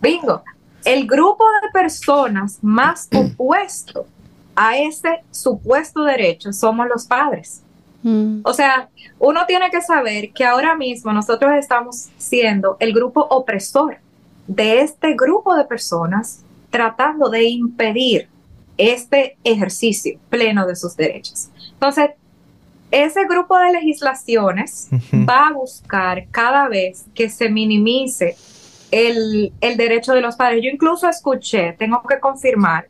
Speaker 3: Bingo el grupo de personas más opuesto a ese supuesto derecho somos los padres. Mm. O sea, uno tiene que saber que ahora mismo nosotros estamos siendo el grupo opresor de este grupo de personas tratando de impedir este ejercicio pleno de sus derechos. Entonces, ese grupo de legislaciones va a buscar cada vez que se minimice el, derecho de los padres. Yo incluso escuché, tengo que confirmar,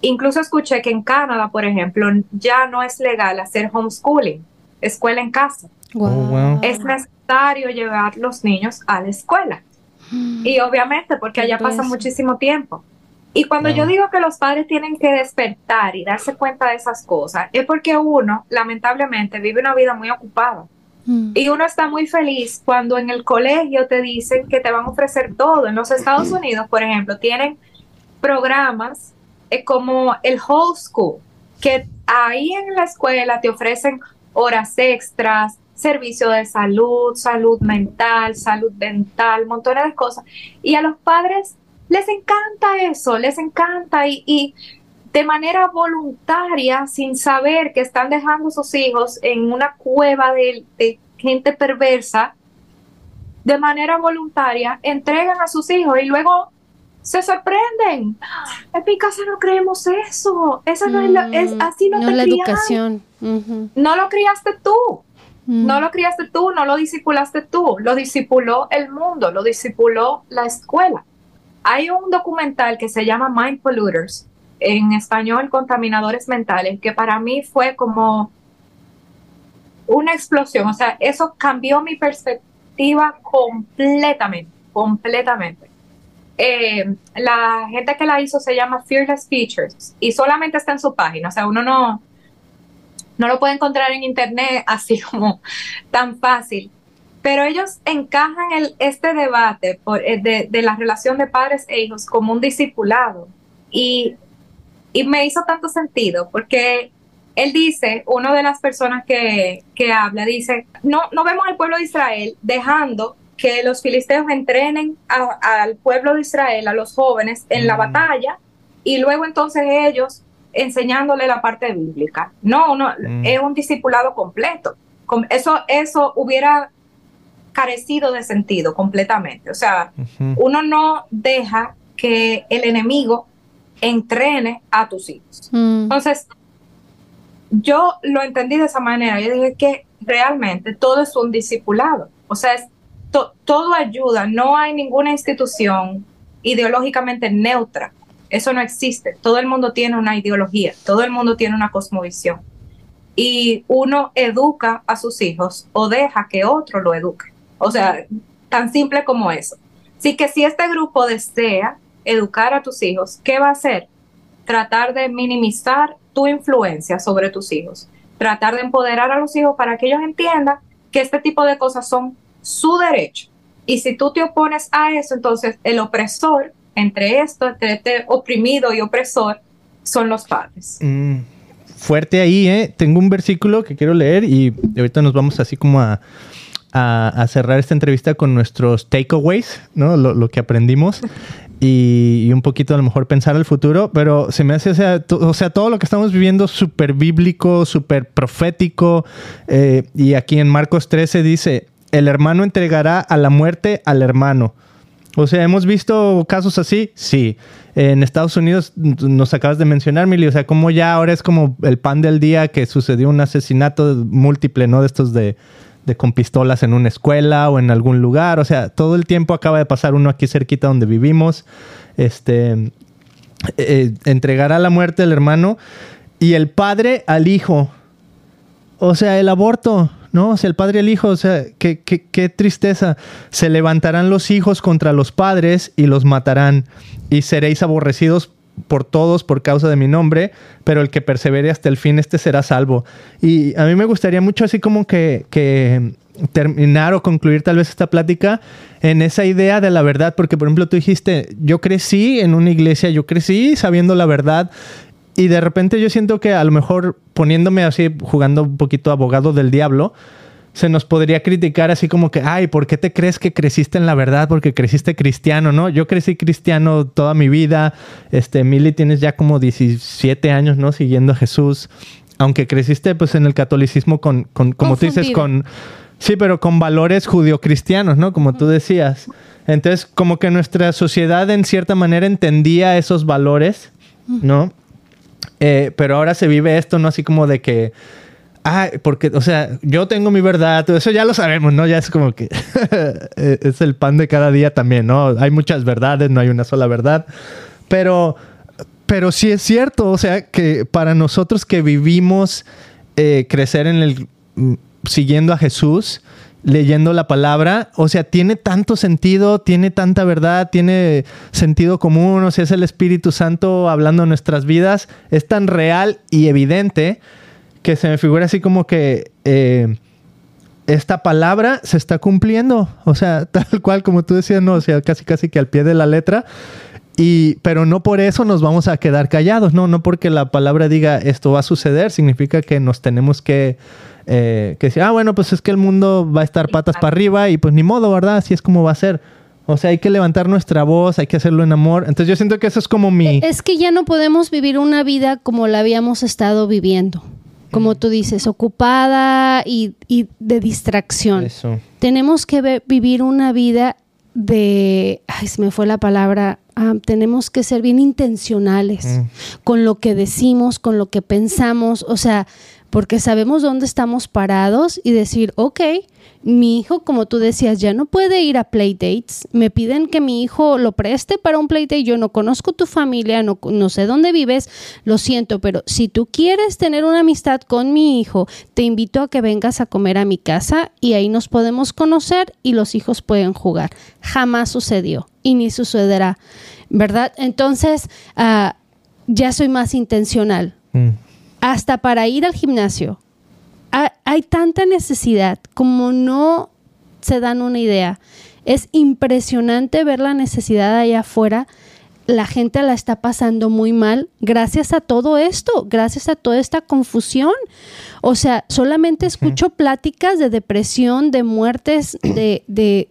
Speaker 3: incluso escuché que en Canadá, por ejemplo, ya no es legal hacer homeschooling, escuela en casa. Oh, es necesario llevar los niños a la escuela. Y obviamente porque allá pasa muchísimo tiempo. Y cuando yo digo que los padres tienen que despertar y darse cuenta de esas cosas, es porque uno, lamentablemente, vive una vida muy ocupada. Mm. Y uno está muy feliz cuando en el colegio te dicen que te van a ofrecer todo. En los Estados Unidos, por ejemplo, tienen programas eh, como el whole school, que ahí en la escuela te ofrecen horas extras, servicio de salud, salud mental, salud dental, montones de cosas. Y a los padres les encanta eso, les encanta y, y de manera voluntaria, sin saber que están dejando a sus hijos en una cueva de, gente perversa, de manera voluntaria, entregan a sus hijos y luego se sorprenden. En mi casa no creemos eso. Esa no es, la, es mm, así no, la educación. No lo criaste tú. Mm. No lo criaste tú, no lo disipulaste tú, lo disipuló el mundo, lo disipuló la escuela. Hay un documental que se llama Mind Polluters, en español contaminadores mentales, que para mí fue como una explosión, o sea, eso cambió mi perspectiva completamente, completamente. Eh, la gente que la hizo se llama Fearless Features y solamente está en su página, o sea, uno no, no lo puede encontrar en internet así como tan fácil. pero ellos encajan el, este debate eh, de, de, la relación de padres e hijos como un discipulado. Y, y, me hizo tanto sentido porque él dice, una de las personas que, que habla, dice, no, no vemos al pueblo de Israel dejando que los filisteos entrenen al pueblo de Israel, a los jóvenes, en la mm. batalla, y luego entonces ellos enseñándole la parte bíblica. No, no, mm. es un discipulado completo. Eso, eso hubiera carecido de sentido completamente. O sea, uno no deja que el enemigo entrene a tus hijos. Mm. Entonces, yo lo entendí de esa manera. Yo dije que realmente todo es un discipulado. O sea, es todo ayuda, no hay ninguna institución ideológicamente neutra. Eso no existe. Todo el mundo tiene una ideología, todo el mundo tiene una cosmovisión. Y uno educa a sus hijos o deja que otro lo eduque. O sea, tan simple como eso. Así que si este grupo desea educar a tus hijos, ¿qué va a hacer? Tratar de minimizar tu influencia sobre tus hijos. Tratar de empoderar a los hijos para que ellos entiendan que este tipo de cosas son su derecho. Y si tú te opones a eso, entonces el opresor, entre esto, entre este oprimido y opresor, son los padres.
Speaker 1: Mm, fuerte ahí, ¿eh? Tengo un versículo que quiero leer y ahorita nos vamos así como a, a, cerrar esta entrevista con nuestros takeaways, ¿no? Lo, que aprendimos. Y, un poquito a lo mejor pensar al futuro, pero se me hace, o sea, o sea todo lo que estamos viviendo súper bíblico, súper profético. Eh, y aquí en Marcos 13 dice, el hermano entregará a la muerte al hermano. O sea, ¿hemos visto casos así? Sí. En Estados Unidos nos acabas de mencionar, Mili, o sea, como ya ahora es como el pan del día que sucedió un asesinato múltiple, ¿no? De estos de, con pistolas en una escuela o en algún lugar. O sea, todo el tiempo acaba de pasar uno aquí cerquita donde vivimos. Este, eh, entregará la muerte al hermano y el padre al hijo. O sea, el aborto. ¿no? O sea, el padre y el hijo, o sea, qué, qué, tristeza. Se levantarán los hijos contra los padres y los matarán, y seréis aborrecidos por todos por causa de mi nombre, pero el que persevere hasta el fin, este será salvo. Y a mí me gustaría mucho así como que, que terminar o concluir tal vez esta plática en esa idea de la verdad, porque por ejemplo tú dijiste, yo crecí en una iglesia, yo crecí sabiendo la verdad, y de repente yo siento que a lo mejor poniéndome así, jugando un poquito abogado del diablo, se nos podría criticar así como que, ay, ¿por qué te crees que creciste en la verdad? Porque creciste cristiano, ¿no? Yo crecí cristiano toda mi vida. Este, Mili, tienes ya como 17 años, ¿no? Siguiendo a Jesús. Aunque creciste, pues, en el catolicismo con, con como tú dices, con... Sí, pero con valores judio-cristianos, ¿no? Como tú decías. Entonces, como que nuestra sociedad en cierta manera entendía esos valores, ¿no? Eh, pero ahora se vive esto, ¿no? Así como de que, ah, porque, o sea, yo tengo mi verdad, todo eso ya lo sabemos, ¿no? Ya es como que eh, es el pan de cada día también, ¿no? Hay muchas verdades, no hay una sola verdad, pero, pero sí es cierto, o sea, que para nosotros que vivimos eh, crecer en el, mm, siguiendo a Jesús, leyendo la palabra, o sea, tiene tanto sentido, tiene tanta verdad, tiene sentido común, o sea, es el Espíritu Santo hablando en nuestras vidas, es tan real y evidente que se me figura así como que eh, esta palabra se está cumpliendo, o sea, tal cual como tú decías, no, o sea, casi casi que al pie de la letra. Y, pero no por eso nos vamos a quedar callados, no, no porque la palabra diga esto va a suceder, significa que nos tenemos que eh, que decía, ah, bueno, pues es que el mundo va a estar patas para arriba y pues ni modo, ¿verdad? Así es como va a ser. O sea, hay que levantar nuestra voz, hay que hacerlo en amor. Entonces yo siento que eso es como mi...
Speaker 2: Es que ya no podemos vivir una vida como la habíamos estado viviendo. Como tú dices, ocupada y, de distracción. Eso. Tenemos que vivir una vida de... Ay, se me fue la palabra. Ah, tenemos que ser bien intencionales mm. con lo que decimos, con lo que pensamos. O sea, porque sabemos dónde estamos parados y decir, ok, mi hijo, como tú decías, ya no puede ir a playdates, me piden que mi hijo lo preste para un playdate, yo no conozco tu familia, no, no sé dónde vives, lo siento, pero si tú quieres tener una amistad con mi hijo, te invito a que vengas a comer a mi casa y ahí nos podemos conocer y los hijos pueden jugar. Jamás sucedió y ni sucederá, ¿verdad? Entonces, ah, ya soy más intencional. Mm hasta para ir al gimnasio. Hay tanta necesidad como no se dan una idea. Es impresionante ver la necesidad allá afuera. La gente la está pasando muy mal gracias a todo esto, gracias a toda esta confusión. O sea, solamente escucho pláticas de depresión, de muertes, de, de,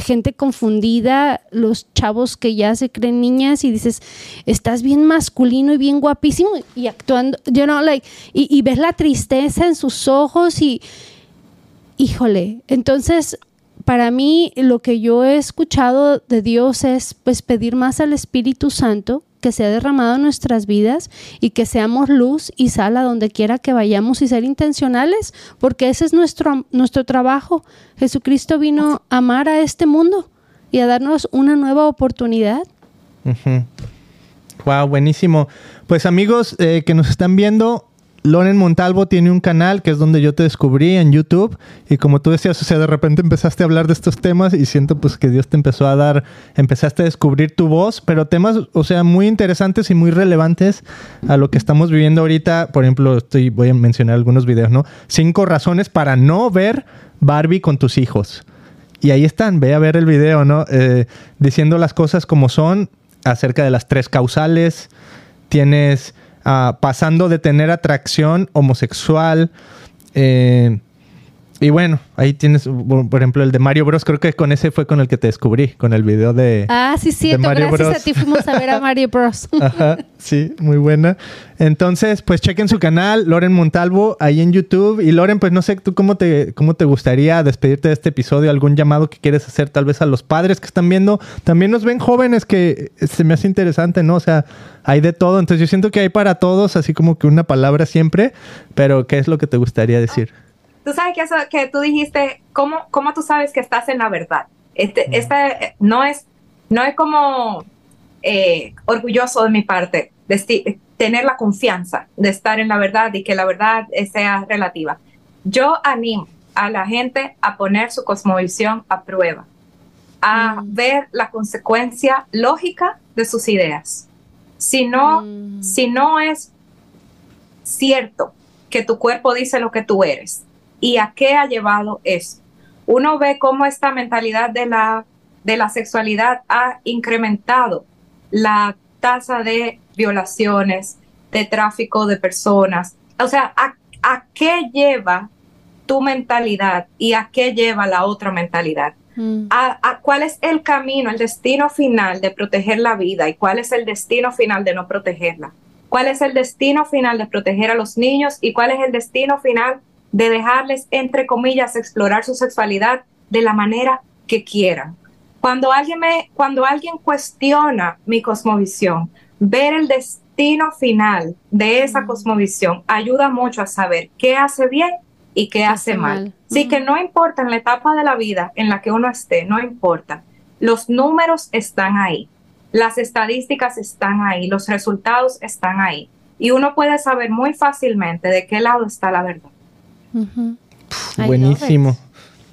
Speaker 2: gente confundida, los chavos que ya se creen niñas y dices, estás bien masculino y bien guapísimo y actuando, like, y, y ves la tristeza en sus ojos y, híjole, entonces para mí lo que yo he escuchado de Dios es pues pedir más al Espíritu Santo que sea derramado en nuestras vidas y que seamos luz y sal a donde quiera que vayamos y ser intencionales, porque ese es nuestro, nuestro trabajo. Jesucristo vino a amar a este mundo y a darnos una nueva oportunidad.
Speaker 1: Wow, buenísimo. Pues amigos eh, que nos están viendo, Loren Montalvo tiene un canal que es donde yo te descubrí en YouTube y como tú decías, o sea, de repente empezaste a hablar de estos temas y siento pues que Dios te empezó a dar, empezaste a descubrir tu voz, pero temas, o sea, muy interesantes y muy relevantes a lo que estamos viviendo ahorita. Por ejemplo, estoy, voy a mencionar algunos videos, ¿no? Cinco razones para no ver Barbie con tus hijos. Y ahí están, ve a ver el video, ¿no? Eh, diciendo las cosas como son acerca de las tres causales. Tienes Ah, pasando de tener atracción homosexual. Eh, y bueno, ahí tienes, por ejemplo, el de Mario Bros. Creo que con ese fue con el que te descubrí, con el video de.
Speaker 2: Ah, sí, sí, gracias a ti fuimos a ver a Mario Bros.
Speaker 1: Ajá, sí, muy buena. Entonces, pues chequen su canal, Loren Montalvo, ahí en YouTube. Y Loren, pues no sé, ¿tú cómo te, cómo te gustaría despedirte de este episodio? ¿Algún llamado que quieres hacer tal vez a los padres que están viendo? También nos ven jóvenes que se me hace interesante, ¿no? O sea, hay de todo. Entonces yo siento que hay para todos, así como que una palabra siempre. Pero, ¿qué es lo que te gustaría decir?
Speaker 3: Tú sabes que eso que tú dijiste, ¿cómo, cómo tú sabes que estás en la verdad? Este, este no es, no es como eh, orgulloso de mi parte de tener la confianza de estar en la verdad y que la verdad sea relativa. Yo animo a la gente a poner su cosmovisión a prueba, a mm. ver la consecuencia lógica de sus ideas. Si no, mm. si no es cierto que tu cuerpo dice lo que tú eres, y a qué ha llevado eso. Uno ve cómo esta mentalidad de la, de la sexualidad ha incrementado la tasa de violaciones, de tráfico de personas. O sea, ¿a, qué lleva tu mentalidad y a qué lleva la otra mentalidad? Mm. a, cuál es el camino, el destino final de proteger la vida y cuál es el destino final de no protegerla. ¿Cuál es el destino final de proteger a los niños y cuál es el destino final de dejarles, entre comillas, explorar su sexualidad de la manera que quieran. Cuando alguien, me, cuando alguien cuestiona mi cosmovisión, ver el destino final de esa cosmovisión ayuda mucho a saber qué hace bien y qué, hace mal. Así que no importa en la etapa de la vida en la que uno esté, no importa. Los números están ahí, las estadísticas están ahí, los resultados están ahí. Y uno puede saber muy fácilmente de qué lado está la verdad.
Speaker 1: Buenísimo.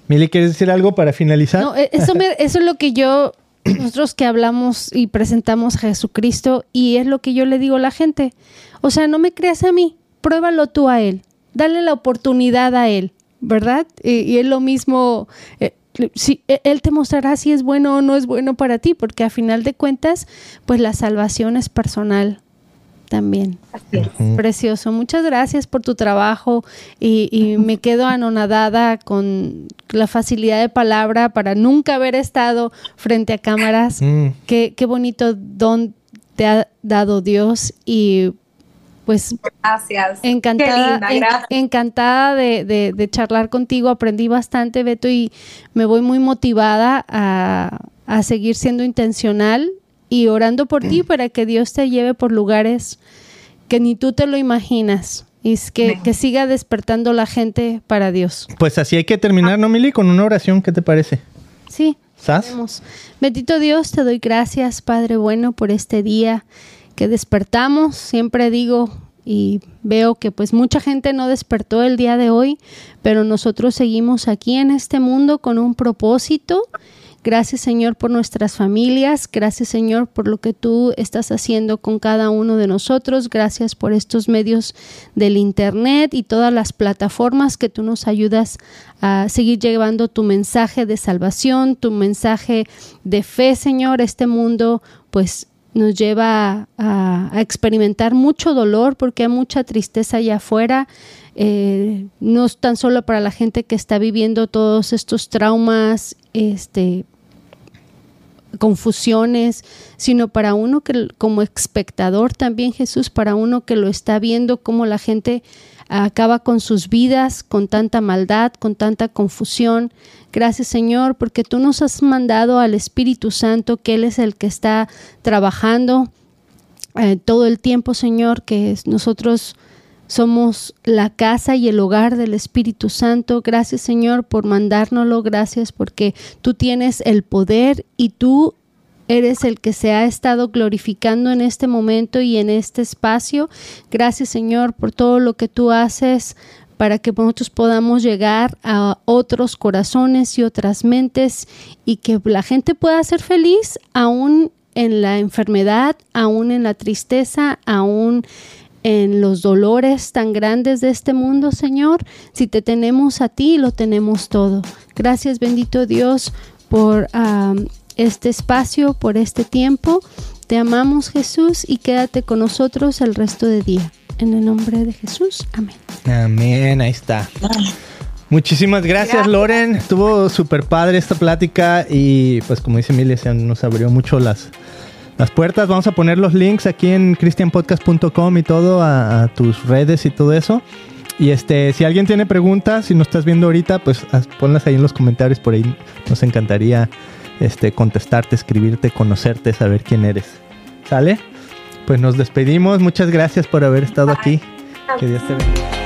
Speaker 1: Mili, ¿quieres decir algo para finalizar?
Speaker 2: No, e-, eso, eso es lo que yo, nosotros que hablamos y presentamos a Jesucristo, y es lo que yo le digo a la gente. O sea, no me creas a mí, pruébalo tú a Él, dale la oportunidad a Él, ¿verdad? Y, es lo mismo, eh, si, e-, Él te mostrará si es bueno o no es bueno para ti, porque a final de cuentas, pues la salvación es personal también. Precioso. Muchas gracias por tu trabajo y, me quedo anonadada con la facilidad de palabra para nunca haber estado frente a cámaras. Mm. Qué, bonito don te ha dado Dios y pues
Speaker 3: gracias.
Speaker 2: Encantada, encantada de, de, charlar contigo. Aprendí bastante, Beto, y me voy muy motivada a, a seguir siendo intencional y orando por ti para que Dios te lleve por lugares que ni tú te lo imaginas. Y es que, que siga despertando la gente para Dios.
Speaker 1: Pues así hay que terminar, ¿no, Mili? Con una oración, ¿qué te parece?
Speaker 2: Sí. ¿Sabes? Bendito Dios, te doy gracias, Padre bueno, por este día que despertamos. Siempre digo y veo que pues mucha gente no despertó el día de hoy, pero nosotros seguimos aquí en este mundo con un propósito Gracias Señor por nuestras familias. Gracias Señor por lo que tú estás haciendo con cada uno de nosotros. Gracias por estos medios del Internet y todas las plataformas que tú nos ayudas a seguir llevando tu mensaje de salvación, tu mensaje de fe, Señor. Este mundo pues nos lleva a, experimentar mucho dolor porque hay mucha tristeza allá afuera. Eh, no es tan solo para la gente que está viviendo todos estos traumas, este, confusiones, sino para uno que como espectador también Jesús, para uno que lo está viendo cómo la gente acaba con sus vidas, con tanta maldad, con tanta confusión. Gracias Señor, porque tú nos has mandado al Espíritu Santo, que Él es el que está trabajando eh, todo el tiempo, Señor, que nosotros somos la casa y el hogar del Espíritu Santo. Gracias Señor por mandárnoslo. Gracias porque tú tienes el poder y tú eres el que se ha estado glorificando en este momento y en este espacio. Gracias Señor por todo lo que tú haces para que nosotros podamos llegar a otros corazones y otras mentes y que la gente pueda ser feliz aún en la enfermedad, aún en la tristeza, aún en los dolores tan grandes de este mundo, Señor. Si te tenemos a ti, lo tenemos todo. Gracias, bendito Dios, por este espacio, por este tiempo. Te amamos Jesús y quédate con nosotros el resto del día. En el nombre de Jesús. Amén.
Speaker 1: Amén, ahí está. Muchísimas gracias, Loren. Estuvo súper padre esta plática y pues como dice Emilia, nos abrió mucho las, las puertas. Vamos a poner los links aquí en cristianpodcast.com y todo a, tus redes y todo eso. Y este, si alguien tiene preguntas, si no estás viendo ahorita, pues ponlas ahí en los comentarios, por ahí nos encantaría este, contestarte, escribirte, conocerte, saber quién eres. ¿Sale? Pues nos despedimos. Muchas gracias por haber estado aquí. Que Dios te bendiga.